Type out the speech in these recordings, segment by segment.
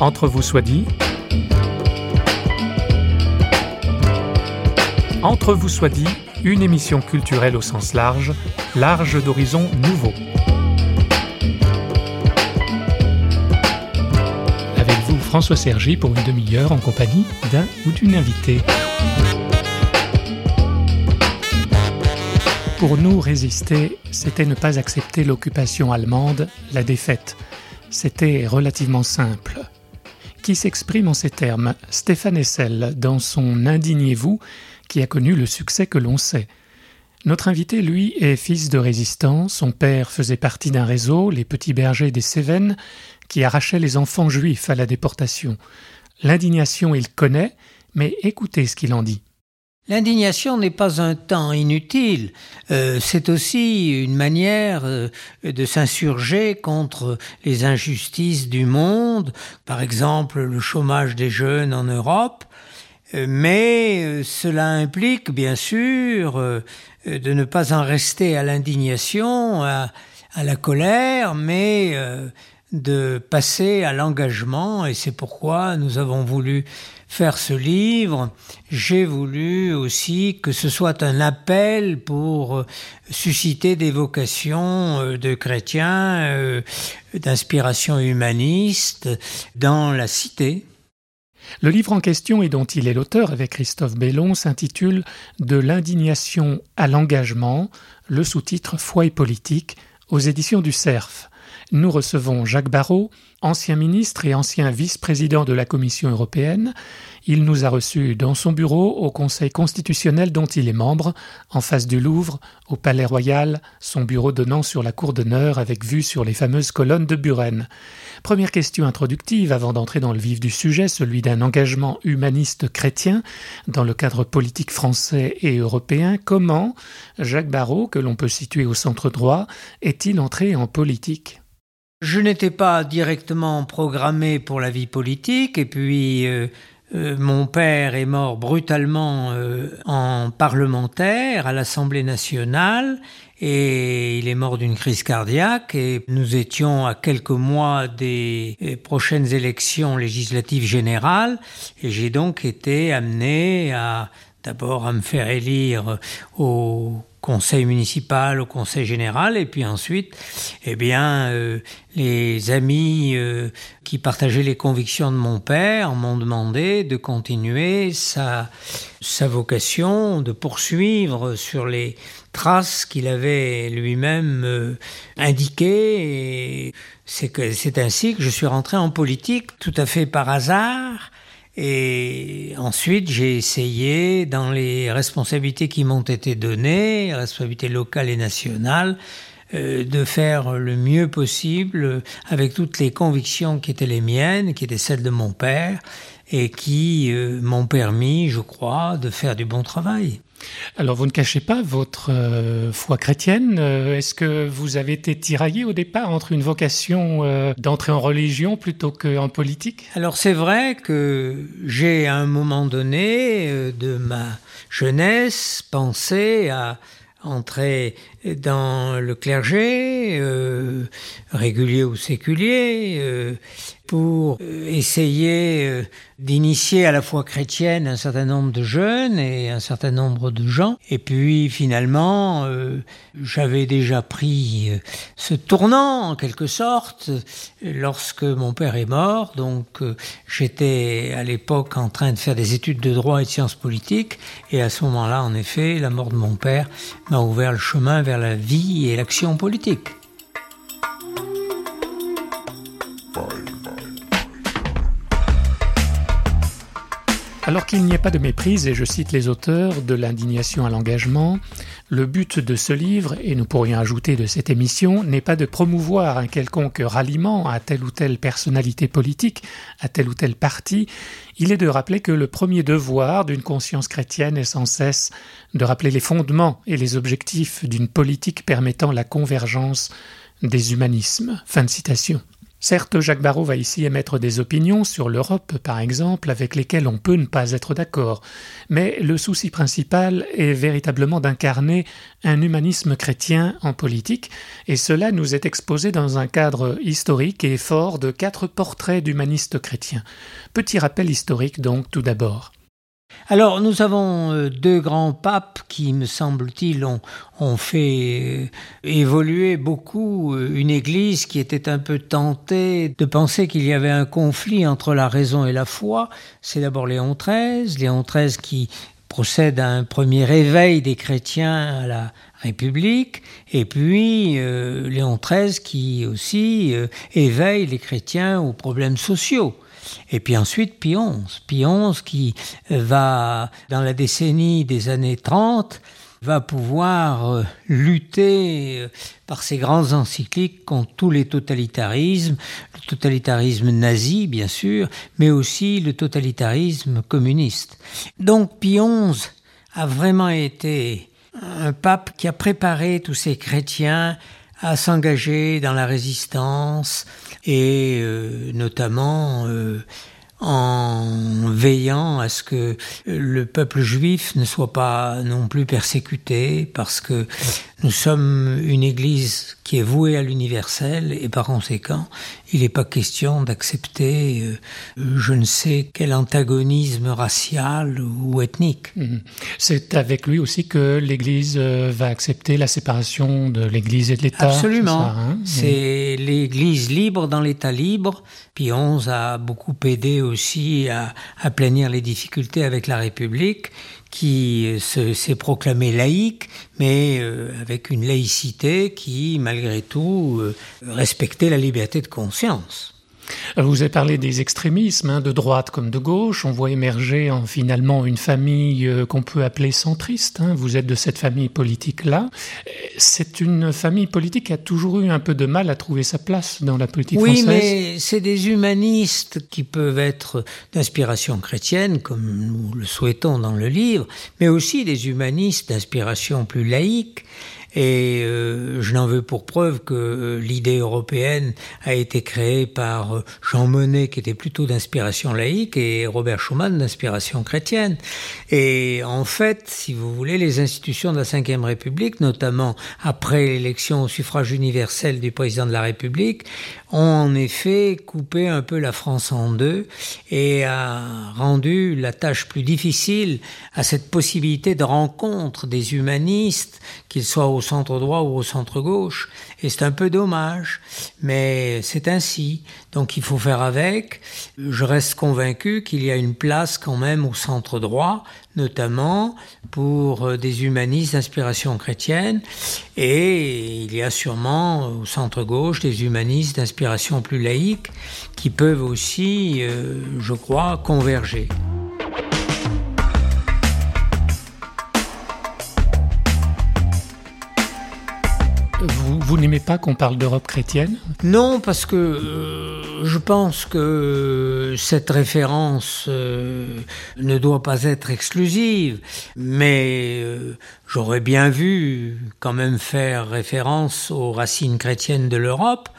Entre vous soit dit. Entre vous soit dit, une émission culturelle au sens large, large d'horizons nouveaux. Avec vous, François Sergi, pour une demi-heure en compagnie d'un ou d'une invitée. Pour nous, résister, c'était ne pas accepter l'occupation allemande, la défaite. C'était relativement simple. Qui s'exprime en ces termes Stéphane Essel, dans son Indignez-vous, qui a connu le succès que l'on sait. Notre invité, lui, est fils de résistants. Son père faisait partie d'un réseau, les petits bergers des Cévennes, qui arrachait les enfants juifs à la déportation. L'indignation, il connaît, mais écoutez ce qu'il en dit. L'indignation n'est pas un temps inutile, euh, c'est aussi une manière euh, de s'insurger contre les injustices du monde, par exemple le chômage des jeunes en Europe, euh, mais cela implique bien sûr de ne pas en rester à l'indignation, à, à, la colère, mais de passer à l'engagement, et c'est pourquoi nous avons voulu faire ce livre, j'ai voulu aussi que ce soit un appel pour euh, susciter des vocations euh, de chrétiens, euh, d'inspiration humaniste dans la cité. Le livre en question et dont il est l'auteur avec Christophe Bellon s'intitule De l'indignation à l'engagement, le sous-titre Foi et politique aux éditions du CERF. Nous recevons Jacques Barrault, ancien ministre et ancien vice-président de la Commission européenne. Il nous a reçus dans son bureau au Conseil constitutionnel dont il est membre, en face du Louvre, au Palais Royal, son bureau donnant sur la cour d'honneur avec vue sur les fameuses colonnes de Buren. Première question introductive avant d'entrer dans le vif du sujet, celui d'un engagement humaniste chrétien dans le cadre politique français et européen. Comment Jacques Barrault, que l'on peut situer au centre droit, est-il entré en politique? Je n'étais pas directement programmé pour la vie politique et puis euh, euh, mon père est mort brutalement euh, en parlementaire à l'Assemblée nationale et il est mort d'une crise cardiaque et nous étions à quelques mois des prochaines élections législatives générales et j'ai donc été amené à d'abord à me faire élire au conseil municipal, au conseil général, et puis ensuite, eh bien, euh, les amis euh, qui partageaient les convictions de mon père m'ont demandé de continuer sa, sa vocation, de poursuivre sur les traces qu'il avait lui-même euh, indiquées. C'est ainsi que je suis rentré en politique, tout à fait par hasard. Et ensuite, j'ai essayé, dans les responsabilités qui m'ont été données, responsabilités locales et nationales, euh, de faire le mieux possible avec toutes les convictions qui étaient les miennes, qui étaient celles de mon père, et qui euh, m'ont permis, je crois, de faire du bon travail. Alors vous ne cachez pas votre euh, foi chrétienne. Euh, est-ce que vous avez été tiraillé au départ entre une vocation euh, d'entrer en religion plutôt qu'en politique? Alors c'est vrai que j'ai à un moment donné de ma jeunesse pensé à entrer dans le clergé, régulier ou séculier, pour essayer d'initier à la foi chrétienne un certain nombre de jeunes et un certain nombre de gens. Et puis finalement, euh, j'avais déjà pris euh, ce tournant en quelque sorte lorsque mon père est mort. Donc euh, j'étais à l'époque en train de faire des études de droit et de sciences politiques. Et à ce moment-là, en effet, la mort de mon père m'a ouvert le chemin vers la vie et l'action politique. Alors qu'il n'y ait pas de méprise, et je cite les auteurs, de l'indignation à l'engagement, le but de ce livre, et nous pourrions ajouter de cette émission, n'est pas de promouvoir un quelconque ralliement à telle ou telle personnalité politique, à tel ou tel parti, il est de rappeler que le premier devoir d'une conscience chrétienne est sans cesse de rappeler les fondements et les objectifs d'une politique permettant la convergence des humanismes. Fin de citation. Certes, Jacques Barrault va ici émettre des opinions sur l'Europe, par exemple, avec lesquelles on peut ne pas être d'accord, mais le souci principal est véritablement d'incarner un humanisme chrétien en politique, et cela nous est exposé dans un cadre historique et fort de quatre portraits d'humanistes chrétiens. Petit rappel historique donc tout d'abord. Alors nous avons euh, deux grands papes qui, me semble-t-il, ont, fait euh, évoluer beaucoup euh, une Église qui était un peu tentée de penser qu'il y avait un conflit entre la raison et la foi. C'est d'abord Léon XIII, Léon XIII qui procède à un premier réveil des chrétiens à la République, et puis Léon XIII qui aussi éveille les chrétiens aux problèmes sociaux. Et puis ensuite Pie XI. Pie XI qui va, dans la décennie des années 30, va pouvoir euh, lutter euh, par ses grands encycliques contre tous les totalitarismes, le totalitarisme nazi bien sûr, mais aussi le totalitarisme communiste. Donc Pie XI a vraiment été un pape qui a préparé tous ces chrétiens à s'engager dans la résistance et euh, notamment euh, en veillant à ce que le peuple juif ne soit pas non plus persécuté, parce que nous sommes une Église qui est vouée à l'universel, et par conséquent, il n'est pas question d'accepter euh, je ne sais quel antagonisme racial ou ethnique. Mhm. C'est avec lui aussi que l'Église euh, va accepter la séparation de l'Église et de l'État. Absolument. Hein c'est l'Église libre dans l'État libre. Puis XI a beaucoup aidé aussi à, à planir les difficultés avec la République qui s'est proclamé laïque, mais euh, avec une laïcité qui, malgré tout, euh, respectait la liberté de conscience. Vous avez parlé des extrémismes, hein, de droite comme de gauche. On voit émerger en, finalement une famille euh, qu'on peut appeler centriste. Hein. Vous êtes de cette famille politique-là. C'est une famille politique qui a toujours eu un peu de mal à trouver sa place dans la politique française. Oui, mais c'est des humanistes qui peuvent être d'inspiration chrétienne, comme nous le souhaitons dans le livre, mais aussi des humanistes d'inspiration plus laïque. Et euh, je n'en veux pour preuve que euh, l'idée européenne a été créée par euh, Jean Monnet, qui était plutôt d'inspiration laïque, et Robert Schuman d'inspiration chrétienne. Et en fait, si vous voulez, les institutions de la Ve République, notamment après l'élection au suffrage universel du président de la République, ont en effet coupé un peu la France en deux et a rendu la tâche plus difficile à cette possibilité de rencontre des humanistes, qu'ils soient au centre droit ou au centre gauche. Et c'est un peu dommage, mais c'est ainsi. Donc il faut faire avec. Je reste convaincu qu'il y a une place quand même au centre droit, notamment pour euh, des humanistes d'inspiration chrétienne. Et il y a sûrement au centre gauche des humanistes d'inspiration plus laïque qui peuvent aussi, euh, je crois, converger. Vous, n'aimez pas qu'on parle d'Europe chrétienne? Non, parce que euh, je pense que cette référence euh, ne doit pas être exclusive, mais euh, j'aurais bien vu quand même faire référence aux racines chrétiennes de l'Europe.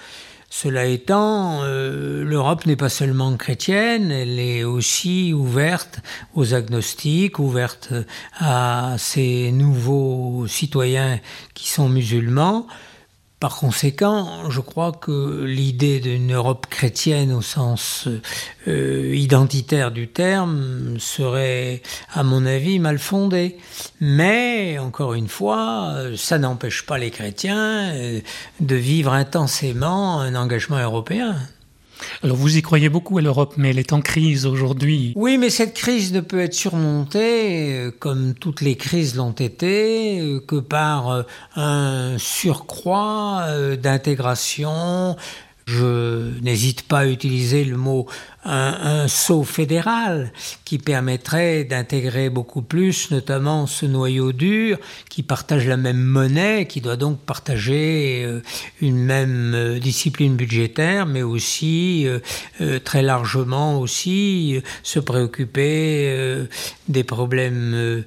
Cela étant, l'Europe n'est pas seulement chrétienne, elle est aussi ouverte aux agnostiques, ouverte à ces nouveaux citoyens qui sont musulmans. Par conséquent, je crois que l'idée d'une Europe chrétienne au sens euh, identitaire du terme serait, à mon avis, mal fondée. Mais, encore une fois, ça n'empêche pas les chrétiens euh, de vivre intensément un engagement européen. Alors vous y croyez beaucoup à l'Europe, mais elle est en crise aujourd'hui. Oui, mais cette crise ne peut être surmontée, euh, comme toutes les crises l'ont été, euh, que par euh, un surcroît d'intégration, je n'hésite pas à utiliser le mot un, saut fédéral qui permettrait d'intégrer beaucoup plus, notamment ce noyau dur qui partage la même monnaie, qui doit donc partager euh, une même euh, discipline budgétaire, mais aussi euh, très largement aussi se préoccuper des problèmes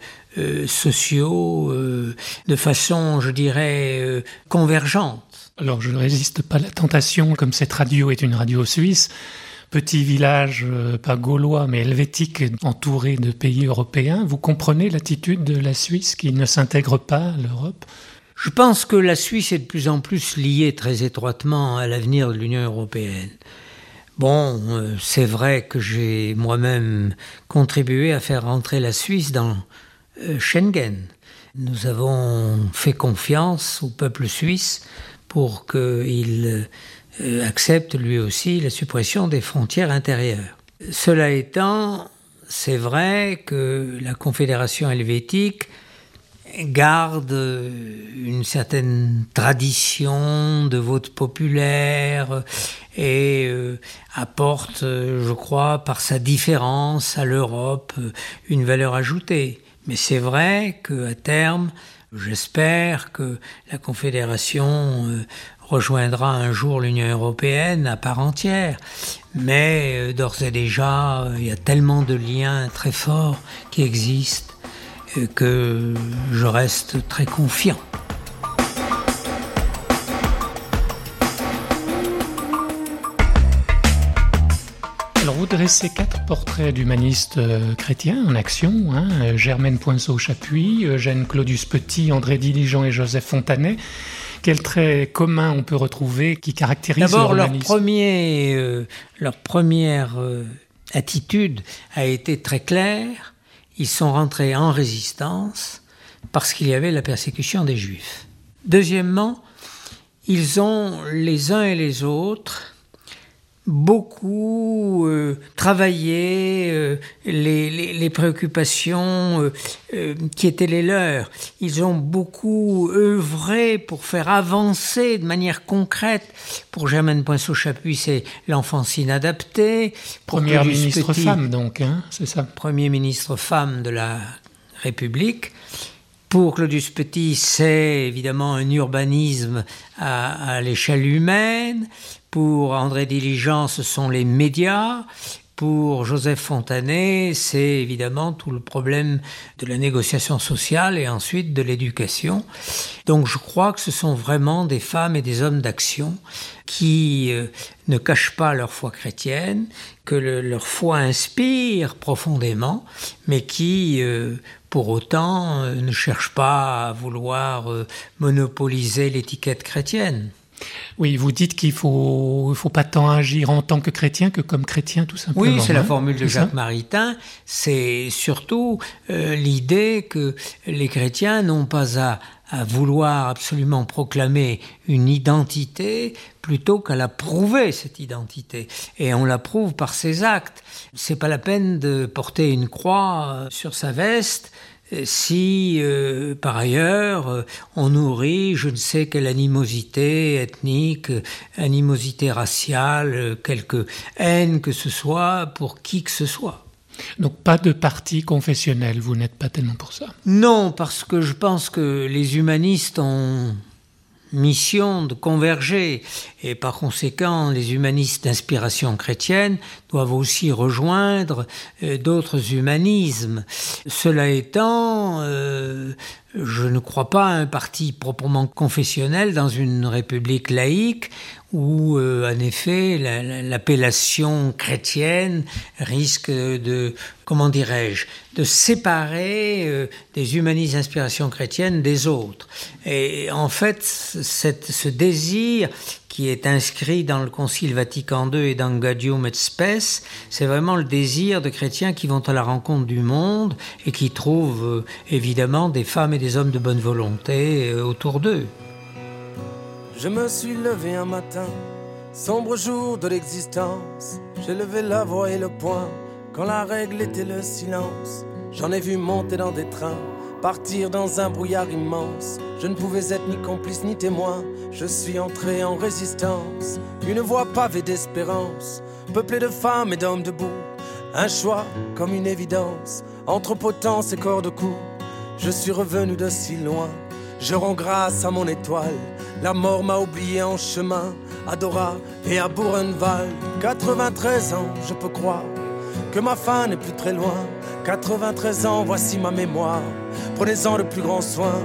sociaux de façon, je dirais, convergente. Alors je ne résiste pas à la tentation, comme cette radio est une radio suisse, petit village, euh, pas gaulois, mais helvétique, entouré de pays européens. Vous comprenez l'attitude de la Suisse qui ne s'intègre pas à l'Europe? Je pense que la Suisse est de plus en plus liée très étroitement à l'avenir de l'Union européenne. Bon, euh, c'est vrai que j'ai moi-même contribué à faire rentrer la Suisse dans euh, Schengen. Nous avons fait confiance au peuple suisse pour qu'il euh, accepte lui aussi la suppression des frontières intérieures. Cela étant, c'est vrai que la Confédération helvétique garde une certaine tradition de vote populaire et euh, apporte, je crois, par sa différence à l'Europe, une valeur ajoutée. Mais c'est vrai qu'à terme, j'espère que la Confédération euh, rejoindra un jour l'Union européenne à part entière. Mais euh, d'ores et déjà, euh, il y a tellement de liens très forts qui existent que je reste très confiant. Dressez quatre portraits d'humanistes chrétiens en action, hein, Germaine Poinceau-Chapuis, Eugène Claudius Petit, André Diligent et Joseph Fontanet. Quel trait commun on peut retrouver qui caractérise D'abord, leur, premier, euh, leur première euh, attitude a été très claire. Ils sont rentrés en résistance parce qu'il y avait la persécution des Juifs. Deuxièmement, ils ont les uns et les autres beaucoup euh, travaillé euh, les, les, les, préoccupations euh, qui étaient les leurs. Ils ont beaucoup œuvré pour faire avancer de manière concrète. Pour Germaine Poinceau-Chapuis, c'est l'enfance inadaptée. Première ministre femme, donc, hein, c'est ça Premier ministre femme de la République. Pour Claudius Petit, c'est évidemment un urbanisme à, l'échelle humaine. Pour André Diligence, ce sont les médias. Pour Joseph Fontanet, c'est évidemment tout le problème de la négociation sociale et ensuite de l'éducation. Donc je crois que ce sont vraiment des femmes et des hommes d'action qui euh, ne cachent pas leur foi chrétienne, que le, leur foi inspire profondément, mais qui, euh, pour autant, euh, ne cherchent pas à vouloir monopoliser l'étiquette chrétienne. Oui, vous dites qu'il faut, faut pas tant agir en tant que chrétien que comme chrétien, tout simplement. Oui, c'est hein la formule de Jacques Maritain. C'est surtout euh, l'idée que les chrétiens n'ont pas à, à, vouloir absolument proclamer une identité plutôt qu'à la prouver cette identité. Et on la prouve par ses actes. C'est pas la peine de porter une croix sur sa veste si euh, par ailleurs euh, on nourrit je ne sais quelle animosité ethnique, animosité raciale, quelque haine que ce soit pour qui que ce soit. Donc pas de parti confessionnel, vous n'êtes pas tellement pour ça? Non, parce que je pense que les humanistes ont mission de converger et par conséquent les humanistes d'inspiration chrétienne doivent aussi rejoindre euh, d'autres humanismes. Cela étant, euh, je ne crois pas à un parti proprement confessionnel dans une république laïque où, euh, en effet, l'appellation chrétienne risque de, comment dirais-je, de séparer euh, des humanistes d'inspiration chrétienne des autres. Et en fait, ce désir qui est inscrit dans le Concile Vatican II et dans Gaudium et Spes, c'est vraiment le désir de chrétiens qui vont à la rencontre du monde et qui trouvent euh, évidemment des femmes et des hommes de bonne volonté autour d'eux. Je me suis levé un matin, sombre jour de l'existence. J'ai levé la voix et le poing quand la règle était le silence. J'en ai vu monter dans des trains, partir dans un brouillard immense. Je ne pouvais être ni complice ni témoin. Je suis entré en résistance, une voie pavée d'espérance, peuplée de femmes et d'hommes debout. Un choix comme une évidence, entre potence et corps de cou. Je suis revenu de si loin, je rends grâce à mon étoile. La mort m'a oublié en chemin, à Dora et à Buchenwald. 93 ans, je peux croire que ma fin n'est plus très loin. 93 ans, voici ma mémoire. Prenez-en le plus grand soin.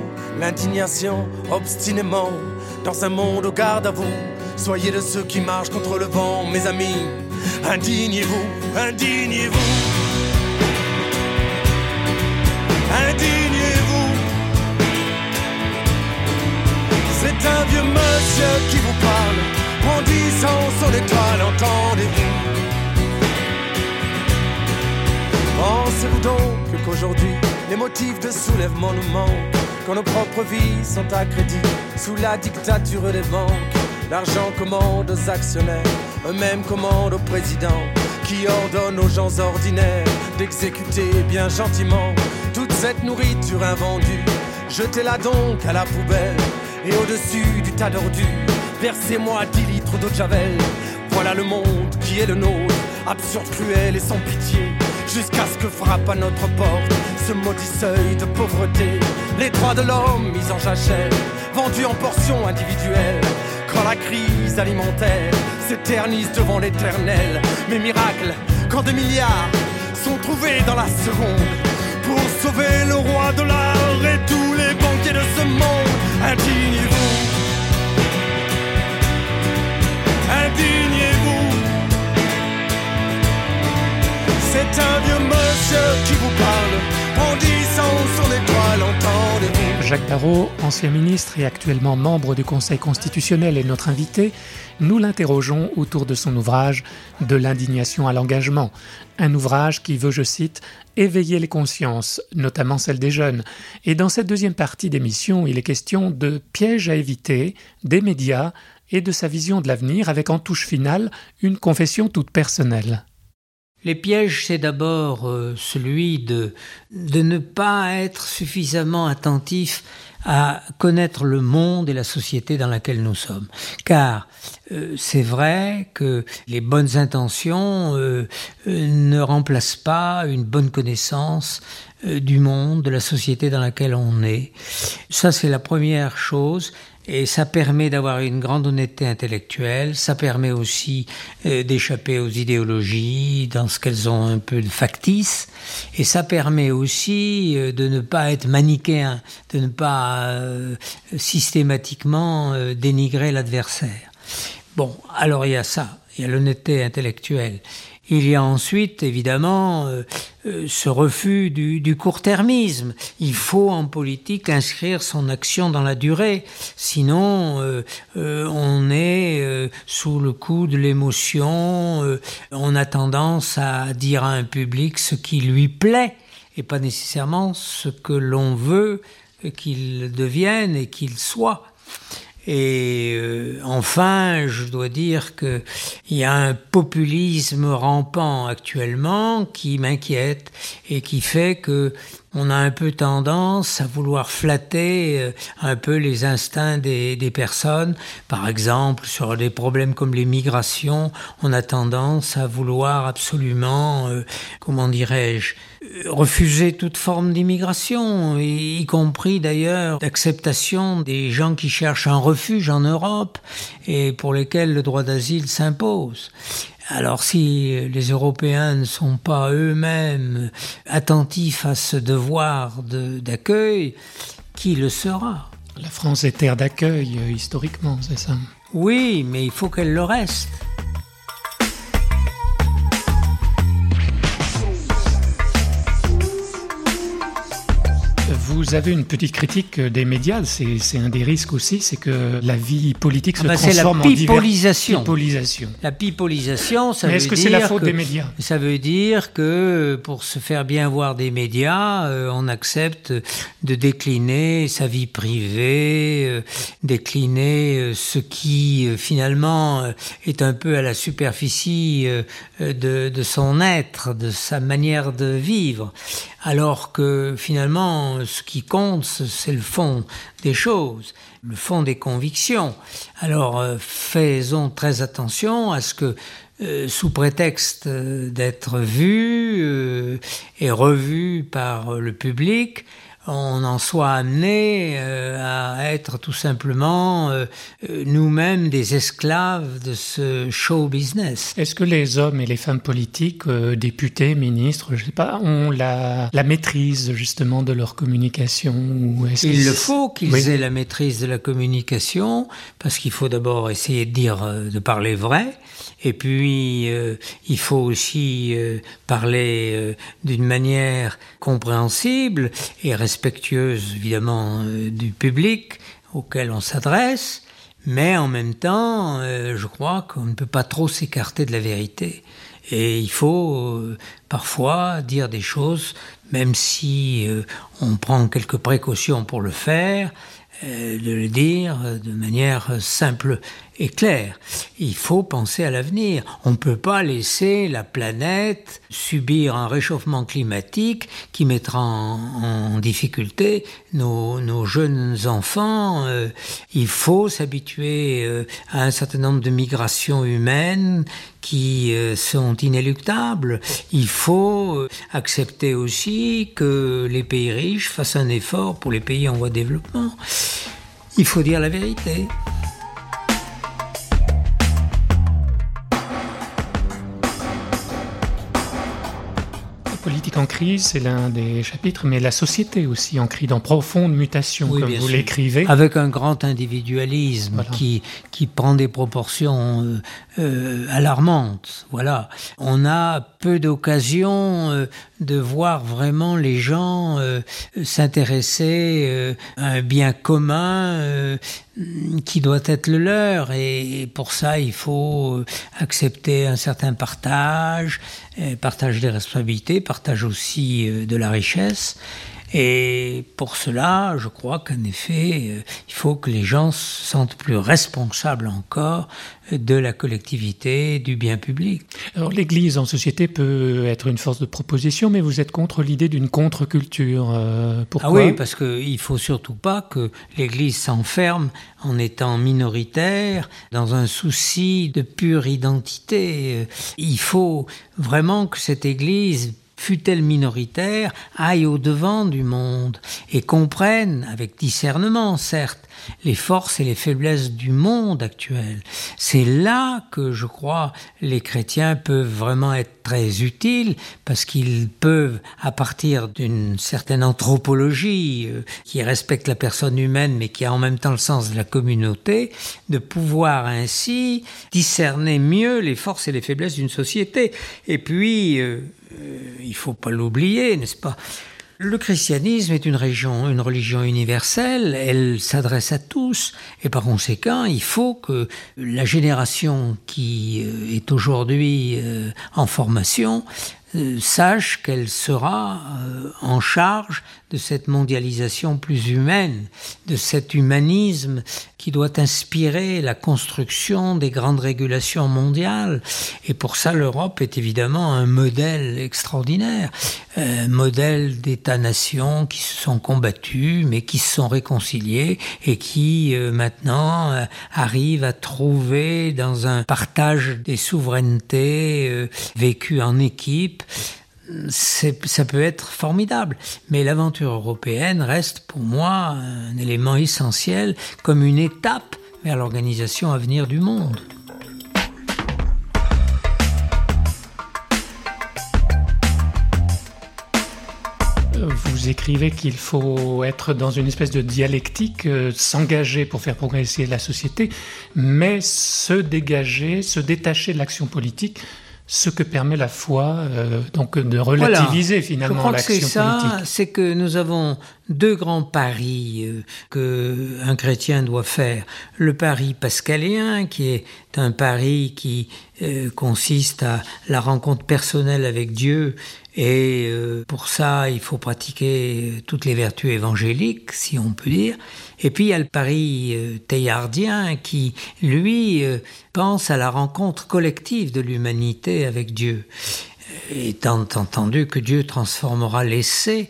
L'indignation, obstinément, dans un monde au garde à vous. Soyez de ceux qui marchent contre le vent, mes amis. Indignez-vous, indignez-vous. Indignez-vous. C'est un vieux monsieur qui vous parle, brandissant son étoile, entendez-vous. Pensez-vous donc qu'aujourd'hui, les motifs de soulèvement nous manquent, quand nos propres vies sont à crédit sous la dictature des banques? L'argent commande aux actionnaires, eux-mêmes commandent au président, qui ordonne aux gens ordinaires d'exécuter bien gentiment toute cette nourriture invendue. Jetez-la donc à la poubelle, et au-dessus du tas d'ordures, versez-moi 10 litres d'eau de javel. Voilà le monde qui est le nôtre, absurde, cruel et sans pitié jusqu'à ce que frappe à notre porte ce maudit seuil de pauvreté. Les droits de l'homme mis en jachère, vendus en portions individuelles. Quand la crise alimentaire s'éternise devant l'éternel, mes miracles, quand des milliards sont trouvés dans la seconde pour sauver le roi de l'art et tous les banquiers de ce monde, indignez-vous. Indignez-vous. C'est un vieux monsieur qui vous parle, Jacques Barrot, ancien ministre et actuellement membre du Conseil constitutionnel, est notre invité. Nous l'interrogeons autour de son ouvrage De l'indignation à l'engagement, un ouvrage qui veut, je cite, éveiller les consciences, notamment celles des jeunes. Et dans cette deuxième partie d'émission, il est question de pièges à éviter, des médias et de sa vision de l'avenir avec en touche finale une confession toute personnelle. Les pièges, c'est d'abord euh, celui de, ne pas être suffisamment attentif à connaître le monde et la société dans laquelle nous sommes. Car euh, c'est vrai que les bonnes intentions euh, ne remplacent pas une bonne connaissance du monde, de la société dans laquelle on est. Ça, c'est la première chose. Et ça permet d'avoir une grande honnêteté intellectuelle, ça permet aussi euh, d'échapper aux idéologies dans ce qu'elles ont un peu de factice, et ça permet aussi euh, de ne pas être manichéen, de ne pas euh, systématiquement dénigrer l'adversaire. Bon, alors il y a ça, il y a l'honnêteté intellectuelle. Il y a ensuite, évidemment, euh, euh, ce refus du, court-termisme. Il faut en politique inscrire son action dans la durée, sinon euh, on est sous le coup de l'émotion, on a tendance à dire à un public ce qui lui plaît et pas nécessairement ce que l'on veut qu'il devienne et qu'il soit. Et euh, enfin, je dois dire qu'il y a un populisme rampant actuellement qui m'inquiète et qui fait que on a un peu tendance à vouloir flatter euh, un peu les instincts des, des, personnes. Par exemple, sur des problèmes comme les migrations, on a tendance à vouloir absolument, euh, comment dirais-je, refuser toute forme d'immigration, y compris d'ailleurs d'acceptation des gens qui cherchent un refuge en Europe et pour lesquels le droit d'asile s'impose. Alors si les Européens ne sont pas eux-mêmes attentifs à ce devoir d'accueil, qui le sera? La France est terre d'accueil euh, historiquement, c'est ça? Oui, mais il faut qu'elle le reste. Vous avez une petite critique des médias, c'est un des risques aussi, c'est que la vie politique se ah bah transforme la pipolisation. en pipolisation. La pipolisation, ça Mais veut est-ce que c'est la faute que- des médias Ça veut dire que pour se faire bien voir des médias, euh, on accepte de décliner sa vie privée, euh, décliner euh, ce qui euh, finalement euh, est un peu à la superficie euh, euh, de, de son être, de sa manière de vivre. Alors que finalement, ce qui compte, c'est le fond des choses, le fond des convictions. Alors euh, faisons très attention à ce que euh, sous prétexte euh, d'être vu et revu par le public, on en soit amené euh, à être tout simplement euh, nous-mêmes des esclaves de ce show business. Est-ce que les hommes et les femmes politiques, députés, ministres, je sais pas, ont la, la maîtrise justement de leur communication ou Il le faut qu'ils aient la maîtrise de la communication parce qu'il faut d'abord essayer de dire, de parler vrai. Et puis, euh, il faut aussi euh, parler euh, d'une manière compréhensible et respectueuse, évidemment, du public auquel on s'adresse. Mais en même temps, je crois qu'on ne peut pas trop s'écarter de la vérité. Et il faut parfois dire des choses, même si on prend quelques précautions pour le faire, de le dire de manière simple est clair. Il faut penser à l'avenir. On ne peut pas laisser la planète subir un réchauffement climatique qui mettra en, difficulté nos, jeunes enfants. Euh, il faut s'habituer euh, à un certain nombre de migrations humaines qui euh, sont inéluctables. Il faut accepter aussi que les pays riches fassent un effort pour les pays en voie de développement. Il faut dire la vérité. En crise, c'est l'un des chapitres, mais la société aussi en crise, en profonde mutation, comme vous l'écrivez. Avec un grand individualisme qui, qui prend des proportions euh, euh, alarmantes. Voilà. On a peu d'occasions euh, de voir vraiment les gens s'intéresser à un bien commun qui doit être le leur et pour ça il faut accepter un certain partage, partage des responsabilités, partage aussi euh, de la richesse. Et pour cela, je crois qu'en effet, euh, il faut que les gens se sentent plus responsables encore de la collectivité, du bien public. Alors l'Église en société peut être une force de proposition, mais vous êtes contre l'idée d'une contre-culture. Euh, pourquoi? Ah oui, parce qu'il ne faut surtout pas que l'Église s'enferme en étant minoritaire, dans un souci de pure identité. Il faut vraiment que cette Église fût-elle minoritaire, aille au-devant du monde et comprenne, avec discernement certes, les forces et les faiblesses du monde actuel. C'est là que je crois les chrétiens peuvent vraiment être très utiles parce qu'ils peuvent, à partir d'une certaine anthropologie euh, qui respecte la personne humaine mais qui a en même temps le sens de la communauté, de pouvoir ainsi discerner mieux les forces et les faiblesses d'une société. Et puis, euh, il faut pas l'oublier, n'est-ce pas? Le christianisme est une, région, une religion universelle, elle s'adresse à tous, et par conséquent, il faut que la génération qui euh, est aujourd'hui euh, en formation euh, sache qu'elle sera euh, en charge de cette mondialisation plus humaine, de cet humanisme qui doit inspirer la construction des grandes régulations mondiales. Et pour ça, l'Europe est évidemment un modèle extraordinaire, un modèle d'États-nations qui se sont combattus, mais qui se sont réconciliés et qui euh, maintenant arrivent à trouver dans un partage des souverainetés vécues en équipe ça peut être formidable. Mais l'aventure européenne reste pour moi un élément essentiel comme une étape vers l'organisation à venir du monde. Vous écrivez qu'il faut être dans une espèce de dialectique, euh, s'engager pour faire progresser la société, mais se dégager, se détacher de l'action politique ce que permet la foi, euh, donc de relativiser finalement l'action politique. C'est ça, c'est que nous avons deux grands paris euh, que un chrétien doit faire. Le pari pascalien, qui est un pari qui euh, consiste à la rencontre personnelle avec Dieu, et euh, pour ça il faut pratiquer toutes les vertus évangéliques, si on peut dire. Et puis il y a le pari teilhardien qui, lui, pense à la rencontre collective de l'humanité avec Dieu étant entendu que Dieu transformera l'essai,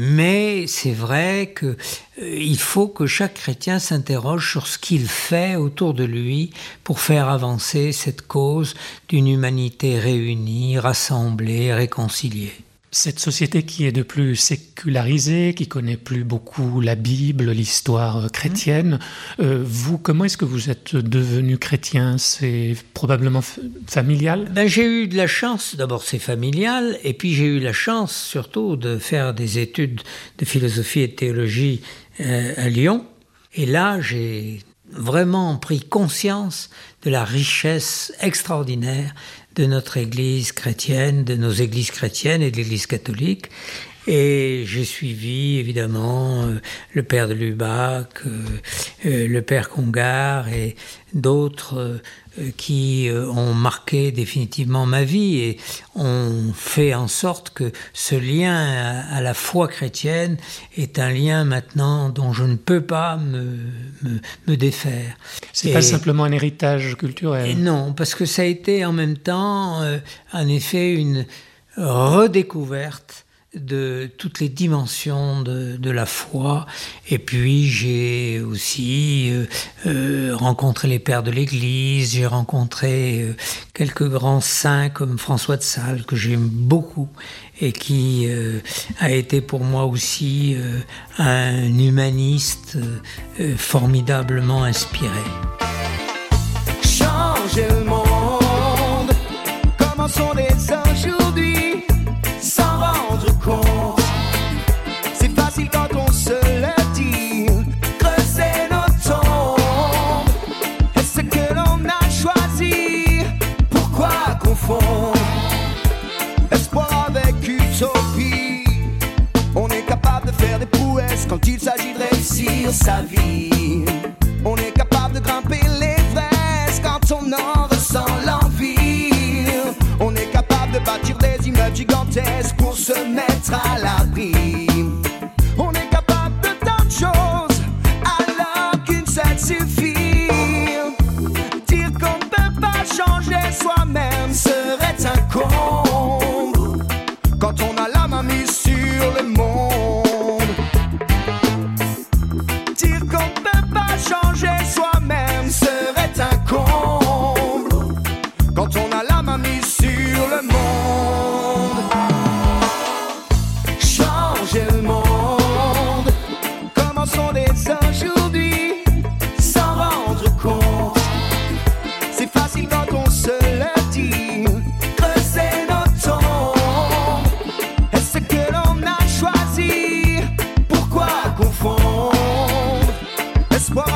mais c'est vrai que euh, il faut que chaque chrétien s'interroge sur ce qu'il fait autour de lui pour faire avancer cette cause d'une humanité réunie, rassemblée, réconciliée. Cette société qui est de plus sécularisée, qui connaît plus beaucoup la Bible, l'histoire chrétienne, euh, vous, comment est-ce que vous êtes devenu chrétien? C'est probablement familial? Ben, J'ai eu de la chance, d'abord c'est familial, et puis j'ai eu la chance surtout de faire des études de philosophie et de théologie euh, à Lyon. Et là, j'ai vraiment pris conscience de la richesse extraordinaire de notre Église chrétienne, de nos églises chrétiennes et de l'Église catholique. Et j'ai suivi évidemment euh, le père de Lubac, euh, euh, le père Congar et d'autres qui ont marqué définitivement ma vie et ont fait en sorte que ce lien à, la foi chrétienne est un lien maintenant dont je ne peux pas me, me, me défaire. C'est pas simplement un héritage culturel. non, parce que ça a été en même temps, en effet, une redécouverte de toutes les dimensions de, la foi. Et puis j'ai aussi euh, euh, rencontré les pères de l'Église, j'ai rencontré euh, quelques grands saints comme François de Sales, que j'aime beaucoup, et qui a été pour moi aussi un humaniste formidablement inspiré. Sa vie. On est capable de grimper l'Everest quand on en ressent l'envie. On est capable de bâtir des immeubles gigantesques pour se mettre à l'abri.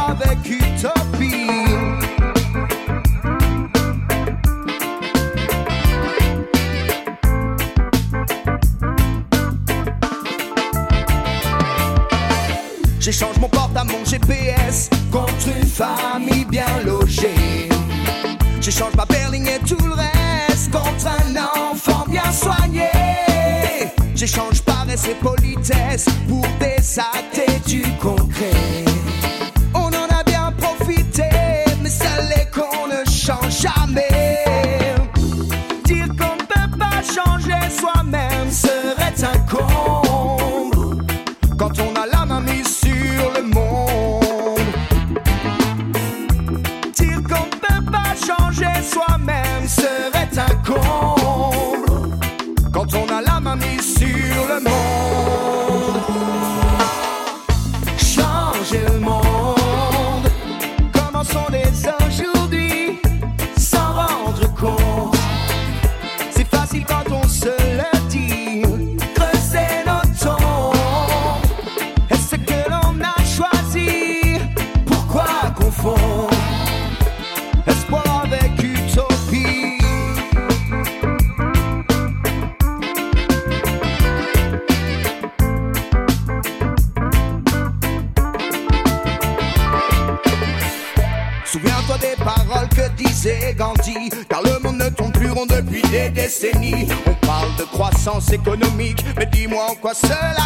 Avec utopie? J'échange mon porte à mon GPS contre une famille bien logée. J'échange ma berline et tout le reste contre un enfant bien soigné. J'échange paresse et politesse pour des actes du concret. Économique, mais dis-moi en quoi cela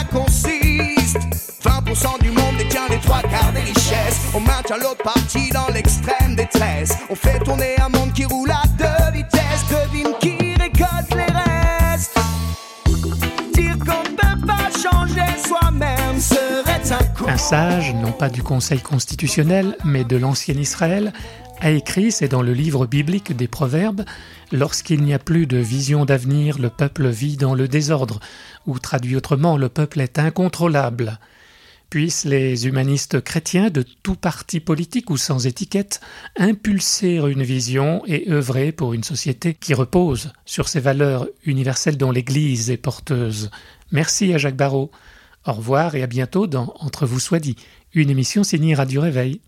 Un sage, non pas du Conseil constitutionnel, mais de l'ancien Israël, a écrit, c'est dans le livre biblique des Proverbes, Lorsqu'il n'y a plus de vision d'avenir, le peuple vit dans le désordre, ou traduit autrement, le peuple est incontrôlable. Puissent les humanistes chrétiens de tout parti politique ou sans étiquette impulser une vision et œuvrer pour une société qui repose sur ces valeurs universelles dont l'Église est porteuse. Merci à Jacques Barrault. Au revoir et à bientôt dans Entre vous soit dit, une émission signée Radio Réveil.